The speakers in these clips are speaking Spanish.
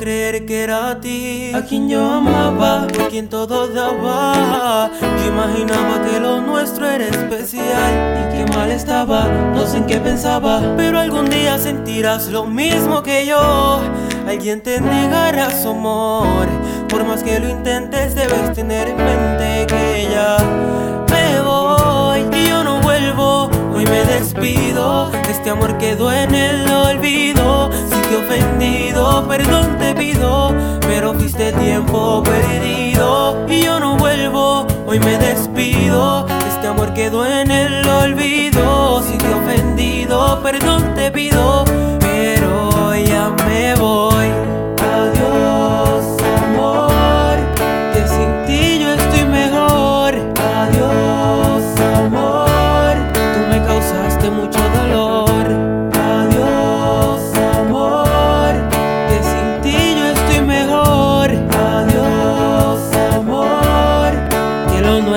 creer que era a ti. A quien yo amaba, por quien todo daba. Yo imaginaba que lo nuestro era especial Y que mal estaba, no sé en qué pensaba Pero algún día sentirás lo mismo que yo. Alguien te negará su amor. Por más que lo intentes debes tener en mente que ya me voy y yo no vuelvo. Hoy me despido, este amor quedó en el olvido perdón te pido Pero fuiste tiempo perdido y yo no vuelvo Hoy me despido, este amor quedó en el olvido Si te he ofendido, perdón te pido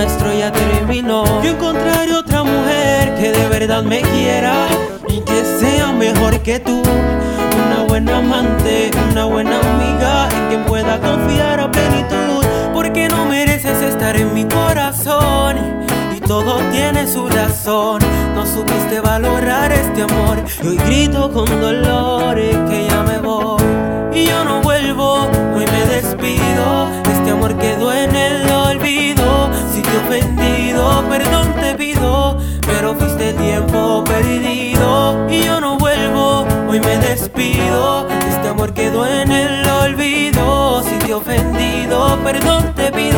nuestro ya terminó Yo encontraré otra mujer que de verdad me quiera y que sea mejor que tú una buena amante, una buena amiga en quien pueda confiar a plenitud. Porque no mereces estar en mi corazón y todo tiene su razón. No supiste valorar este amor y hoy grito con dolor que ya me voy. Y yo no vuelvo, hoy me despido. Este amor quedó en el perdón te pido. Pero fuiste tiempo perdido. Y yo no vuelvo, hoy me despido. Este amor quedó en el olvido. Si te he ofendido, perdón te pido.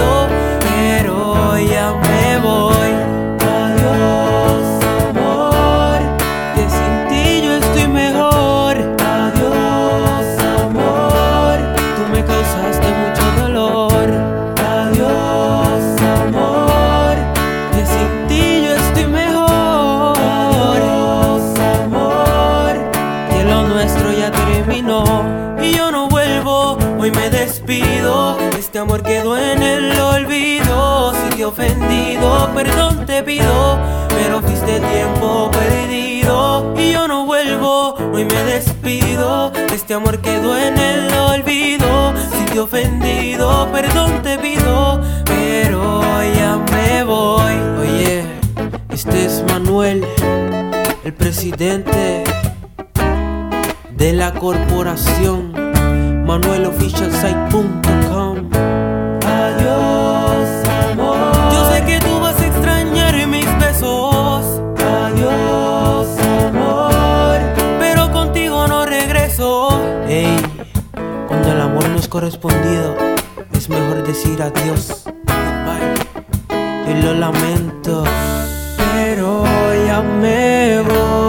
Hoy me despido. Este amor quedó en el olvido. Si te ofendido, perdón te pido. Pero fuiste tiempo perdido. Y yo no vuelvo, hoy me despido. Este amor quedó en el olvido. Si te ofendido, perdón te pido. Pero ya me voy. Oye, este es Manuel, el presidente de la corporación manuelofficialsite.com Adiós, amor. Yo sé que tú vas a extrañar mis besos. Adiós, amor. Pero contigo no regreso. Ey, cuando el amor no es correspondido, es mejor decir adiós. Goodbye. Y lo lamento, pero ya me voy.